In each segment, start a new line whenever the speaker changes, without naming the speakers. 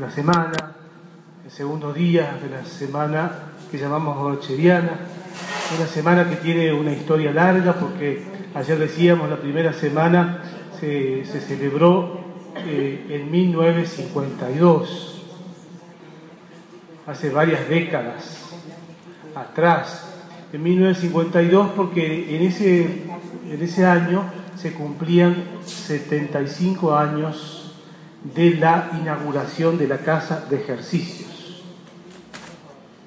La semana, el segundo día de la semana que llamamos brocheriana, una semana que tiene una historia larga porque ayer decíamos la primera semana se, se celebró eh, en 1952, hace varias décadas atrás, en 1952 porque en ese, en ese año se cumplían 75 años de la inauguración de la Casa de Ejercicios.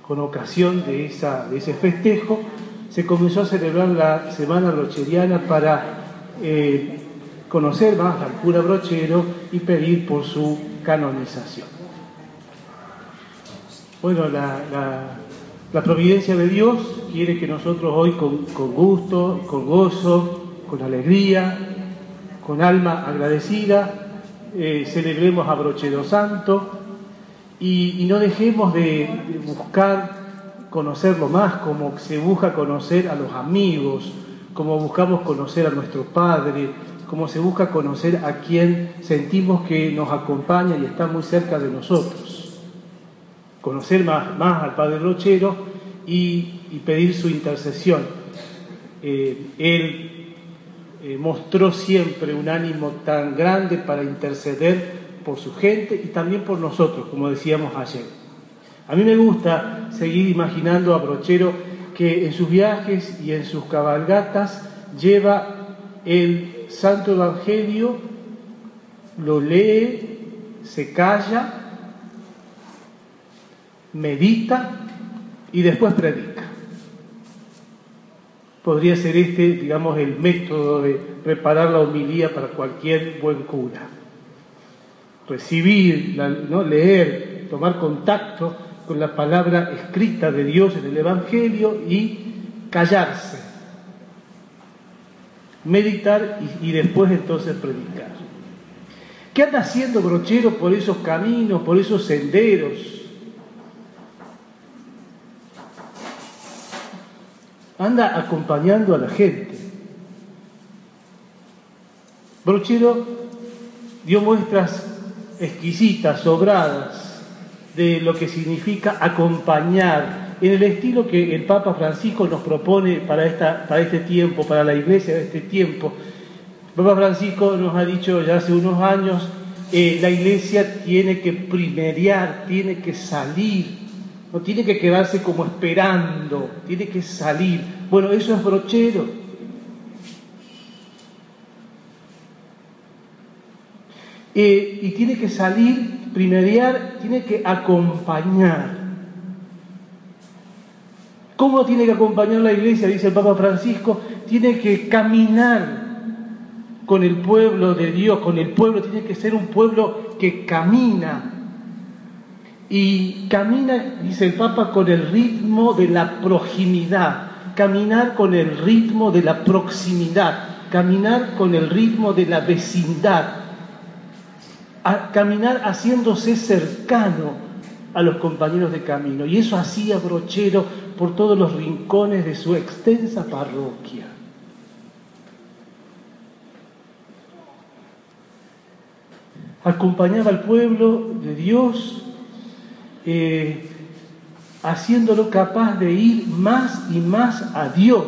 Con ocasión de, esa, de ese festejo, se comenzó a celebrar la Semana Brocheriana para eh, conocer más al cura brochero y pedir por su canonización. Bueno, la, la, providencia de Dios quiere que nosotros hoy con, con gusto, con gozo, con alegría, con alma agradecida, eh, celebremos a Brochero Santo y, no dejemos de, buscar conocerlo más, como se busca conocer a los amigos, como buscamos conocer a nuestro Padre, como se busca conocer a quien sentimos que nos acompaña y está muy cerca de nosotros. Conocer más, más al Padre Brochero y, pedir su intercesión. Eh, él eh, mostró siempre un ánimo tan grande para interceder por su gente y también por nosotros, como decíamos ayer. A mí me gusta seguir imaginando a Brochero que en sus viajes y en sus cabalgatas lleva el Santo Evangelio, lo lee, se calla, medita y después predica. Podría ser este, digamos, el método de preparar la homilía para cualquier buen cura. Recibir, ¿no? leer, tomar contacto con la palabra escrita de Dios en el Evangelio y callarse, meditar y, y después entonces predicar. ¿Qué anda haciendo Brochero por esos caminos, por esos senderos? Anda acompañando a la gente. Brochero dio muestras exquisitas, sobradas, de lo que significa acompañar, en el estilo que el Papa Francisco nos propone para, esta, para este tiempo, para la iglesia de este tiempo. El Papa Francisco nos ha dicho ya hace unos años, eh, la iglesia tiene que primeriar, tiene que salir no tiene que quedarse como esperando, tiene que salir. Bueno, eso es brochero. Eh, y tiene que salir, primeriar, tiene que acompañar. ¿Cómo tiene que acompañar la iglesia? Dice el Papa Francisco, tiene que caminar con el pueblo de Dios, con el pueblo, tiene que ser un pueblo que camina, y camina, dice el Papa, con el ritmo de la proximidad, caminar con el ritmo de la proximidad, caminar con el ritmo de la vecindad, caminar haciéndose cercano a los compañeros de camino. Y eso hacía Brochero por todos los rincones de su extensa parroquia. Acompañaba al pueblo de Dios eh, haciéndolo capaz de ir más y más a Dios.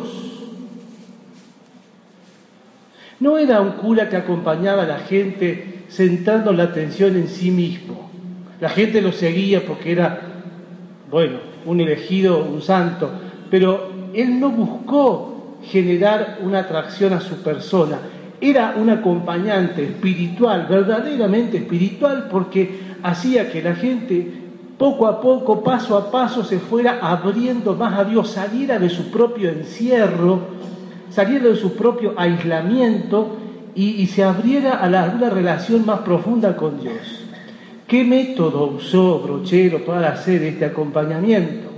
No era un cura que acompañaba a la gente centrando la atención en sí mismo. La gente lo seguía porque era, bueno, un elegido, un santo, pero él no buscó generar una atracción a su persona. Era un acompañante espiritual, verdaderamente espiritual, porque hacía que la gente poco a poco, paso a paso, se fuera abriendo más a Dios, saliera de su propio encierro, saliera de su propio aislamiento y, se abriera a una relación más profunda con Dios. ¿Qué método usó Brochero para hacer este acompañamiento?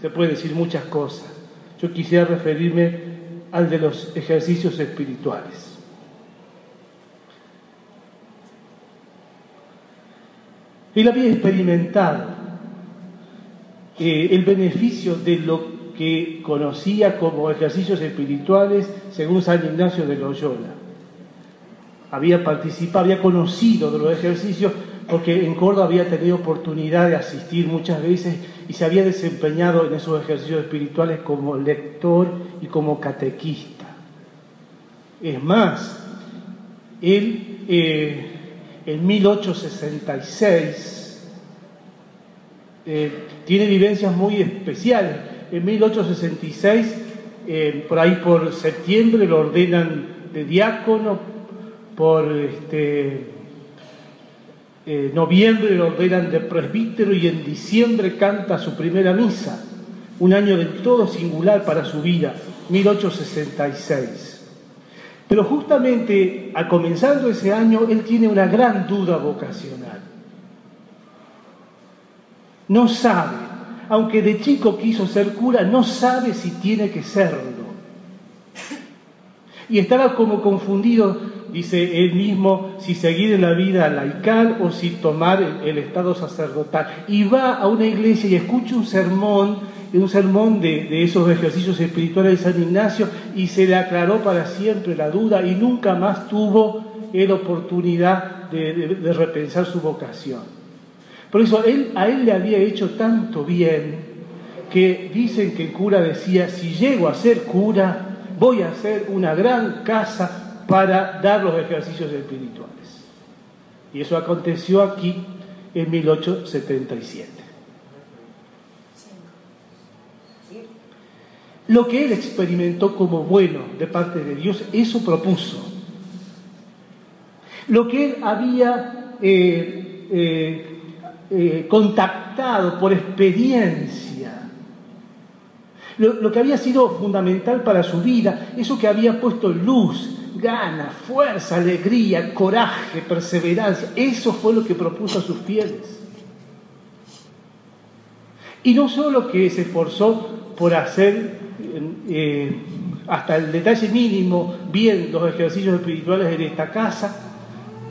Se puede decir muchas cosas. Yo quisiera referirme al de los ejercicios espirituales. Él había experimentado eh, el beneficio de lo que conocía como ejercicios espirituales según San Ignacio de Loyola. Había participado, había conocido de los ejercicios porque en Córdoba había tenido oportunidad de asistir muchas veces y se había desempeñado en esos ejercicios espirituales como lector y como catequista. Es más, él eh, en 1866 eh, tiene vivencias muy especiales. En 1866, eh, por ahí por septiembre, lo ordenan de diácono, por este, eh, noviembre lo ordenan de presbítero y en diciembre canta su primera misa, un año del todo singular para su vida, 1866. Pero justamente a comenzando ese año, él tiene una gran duda vocacional. No sabe, aunque de chico quiso ser cura, no sabe si tiene que serlo. Y estaba como confundido dice él mismo, si seguir en la vida laical o si tomar el, estado sacerdotal. Y va a una iglesia y escucha un sermón, un sermón de, esos ejercicios espirituales de San Ignacio y se le aclaró para siempre la duda y nunca más tuvo la oportunidad de, repensar su vocación. Por eso él, a él le había hecho tanto bien que dicen que el cura decía, si llego a ser cura, voy a hacer una gran casa para dar los ejercicios espirituales. Y eso aconteció aquí en 1877. Lo que él experimentó como bueno de parte de Dios, eso propuso. Lo que él había eh, eh, eh, contactado por experiencia, lo, lo, que había sido fundamental para su vida, eso que había puesto luz gana, fuerza, alegría, coraje, perseverancia. Eso fue lo que propuso a sus fieles. Y no solo que se esforzó por hacer eh, hasta el detalle mínimo bien los ejercicios espirituales en esta casa,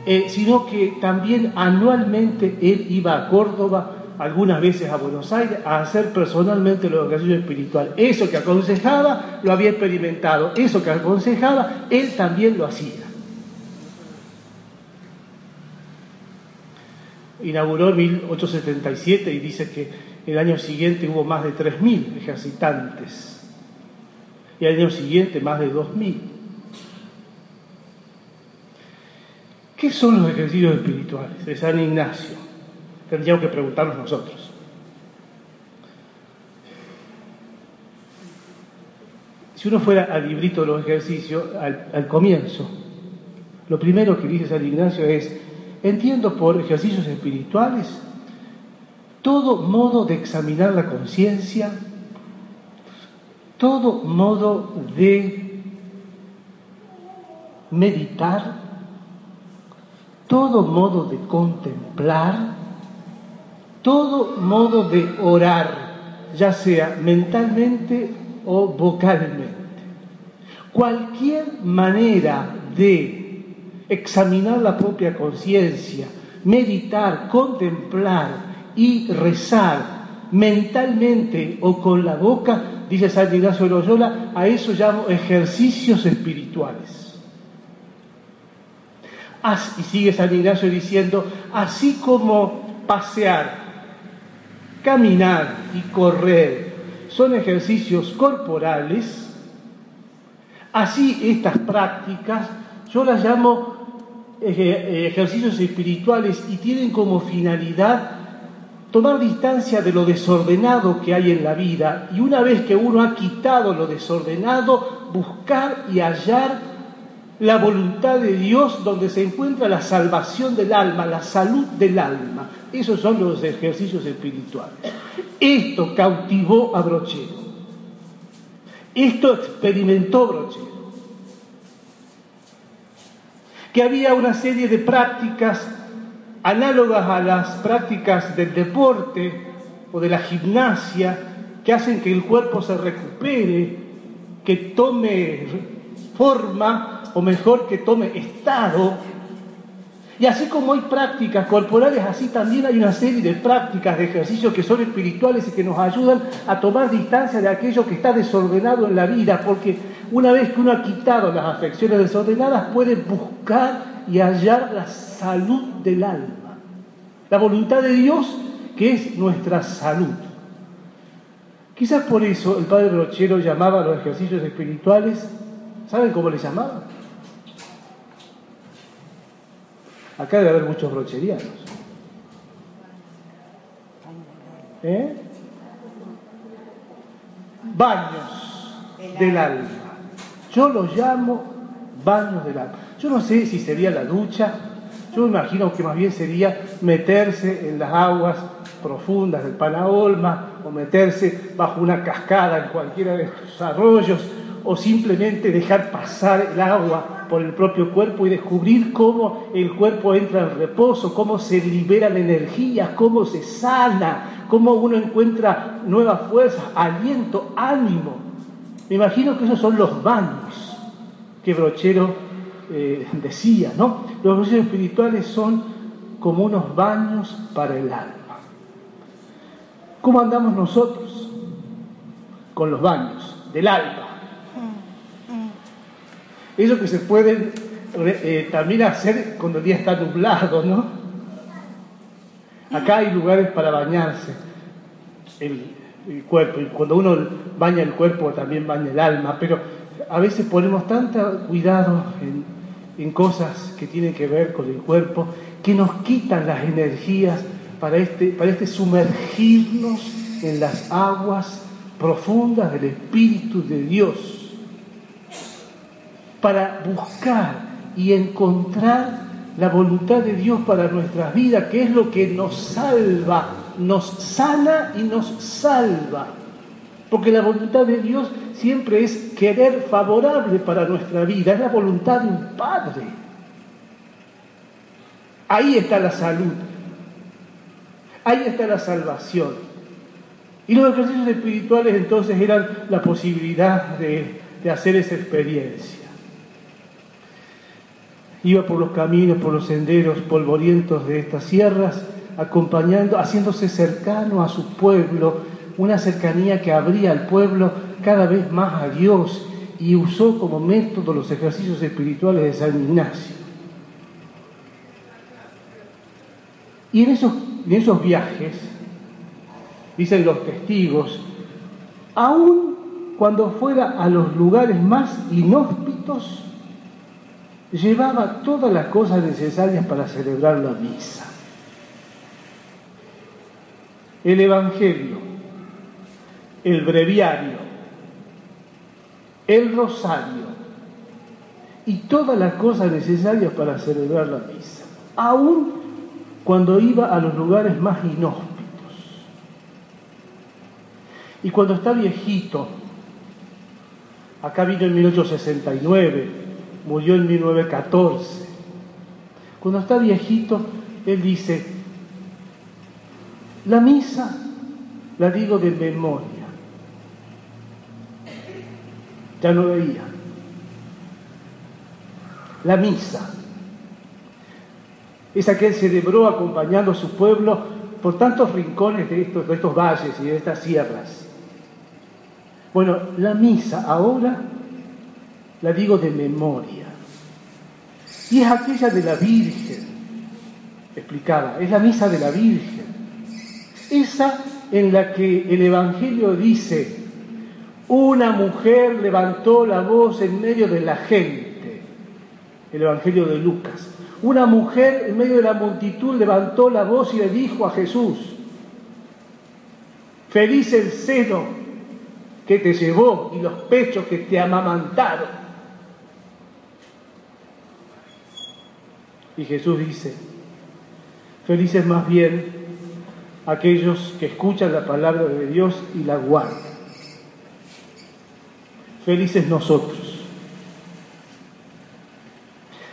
eh, sino que también anualmente él iba a Córdoba algunas veces a Buenos Aires a hacer personalmente la educación espiritual. Eso que aconsejaba lo había experimentado, eso que aconsejaba él también lo hacía. Inauguró en 1877 y dice que el año siguiente hubo más de 3.000 ejercitantes y el año siguiente más de 2.000. ¿Qué son los ejercicios espirituales de San Ignacio? Tendríamos que preguntarnos nosotros. Si uno fuera al librito de los ejercicios, al, comienzo, lo primero que dice San Ignacio es, entiendo por ejercicios espirituales todo modo de examinar la conciencia, todo modo de meditar, todo modo de contemplar, todo modo de orar, ya sea mentalmente o vocalmente. Cualquier manera de examinar la propia conciencia, meditar, contemplar y rezar mentalmente o con la boca, dice San Ignacio de Loyola, a eso llamo ejercicios espirituales. y sigue San Ignacio diciendo, así como pasear caminar y correr son ejercicios corporales, así estas prácticas yo las llamo ejercicios espirituales y tienen como finalidad tomar distancia de lo desordenado que hay en la vida y una vez que uno ha quitado lo desordenado, buscar y hallar la voluntad de Dios donde se encuentra la salvación del alma, la salud del alma. Esos son los ejercicios espirituales. Esto cautivó a Brochero. Esto experimentó Brochero. Que había una serie de prácticas análogas a las prácticas del deporte o de la gimnasia que hacen que el cuerpo se recupere, que tome forma o mejor que tome estado. Y así como hay prácticas corporales, así también hay una serie de prácticas de ejercicios que son espirituales y que nos ayudan a tomar distancia de aquello que está desordenado en la vida, porque una vez que uno ha quitado las afecciones desordenadas, puede buscar y hallar la salud del alma. La voluntad de Dios, que es nuestra salud. Quizás por eso el padre Brochero llamaba a los ejercicios espirituales, ¿saben cómo le llamaba? Acá debe haber muchos brocherianos. ¿Eh? Baños del alma. Yo los llamo baños del alma. Yo no sé si sería la ducha, yo me imagino que más bien sería meterse en las aguas profundas del Panaolma o meterse bajo una cascada en cualquiera de estos arroyos o simplemente dejar pasar el agua por el propio cuerpo y descubrir cómo el cuerpo entra en reposo, cómo se liberan energías, cómo se sana, cómo uno encuentra nuevas fuerzas, aliento, ánimo. Me imagino que esos son los baños que Brochero eh, decía, ¿no? Los baños espirituales son como unos baños para el alma. ¿Cómo andamos nosotros con los baños del alma? Eso que se puede eh, también hacer cuando el día está nublado, ¿no? Acá hay lugares para bañarse el, cuerpo, y cuando uno baña el cuerpo también baña el alma, pero a veces ponemos tanto cuidado en, en cosas que tienen que ver con el cuerpo que nos quitan las energías para este, para este sumergirnos en las aguas profundas del Espíritu de Dios para buscar y encontrar la voluntad de Dios para nuestras vidas, que es lo que nos salva, nos sana y nos salva. Porque la voluntad de Dios siempre es querer favorable para nuestra vida, es la voluntad de un Padre. Ahí está la salud, ahí está la salvación. Y los ejercicios espirituales entonces eran la posibilidad de, de hacer esa experiencia iba por los caminos, por los senderos polvorientos de estas sierras, acompañando, haciéndose cercano a su pueblo, una cercanía que abría al pueblo cada vez más a Dios y usó como método los ejercicios espirituales de San Ignacio. Y en esos, en esos viajes, dicen los testigos, aun cuando fuera a los lugares más inhóspitos, llevaba todas las cosas necesarias para celebrar la misa. El Evangelio, el breviario, el rosario y todas las cosas necesarias para celebrar la misa, aún cuando iba a los lugares más inhóspitos. Y cuando está viejito, acá vino en 1869, murió en 1914. Cuando está viejito, él dice, la misa la digo de memoria. Ya no veía. La misa esa que él celebró acompañando a su pueblo por tantos rincones de estos, de estos valles y de estas sierras. Bueno, la misa ahora la digo de memoria. Y es aquella de la Virgen, explicaba, es la misa de la Virgen. Esa en la que el Evangelio dice, una mujer levantó la voz en medio de la gente, el Evangelio de Lucas. Una mujer en medio de la multitud levantó la voz y le dijo a Jesús, feliz el seno que te llevó y los pechos que te amamantaron. Y Jesús dice, felices más bien aquellos que escuchan la palabra de Dios y la guardan. Felices nosotros,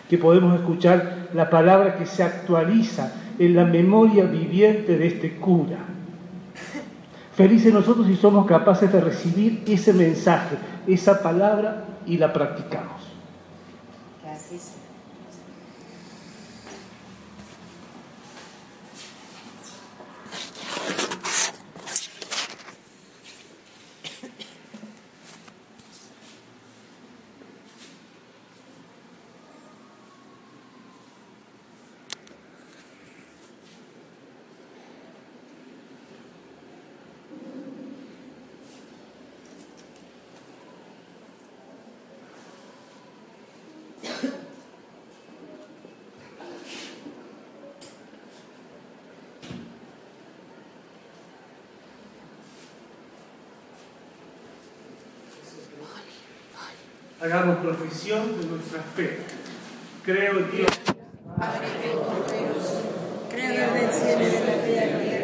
que podemos escuchar la palabra que se actualiza en la memoria viviente de este cura. Felices nosotros si somos capaces de recibir ese mensaje, esa palabra y la practicamos. hagamos profesión de nuestra fe. Creo en Dios.
Padre Todopoderoso, creador del cielo y de la tierra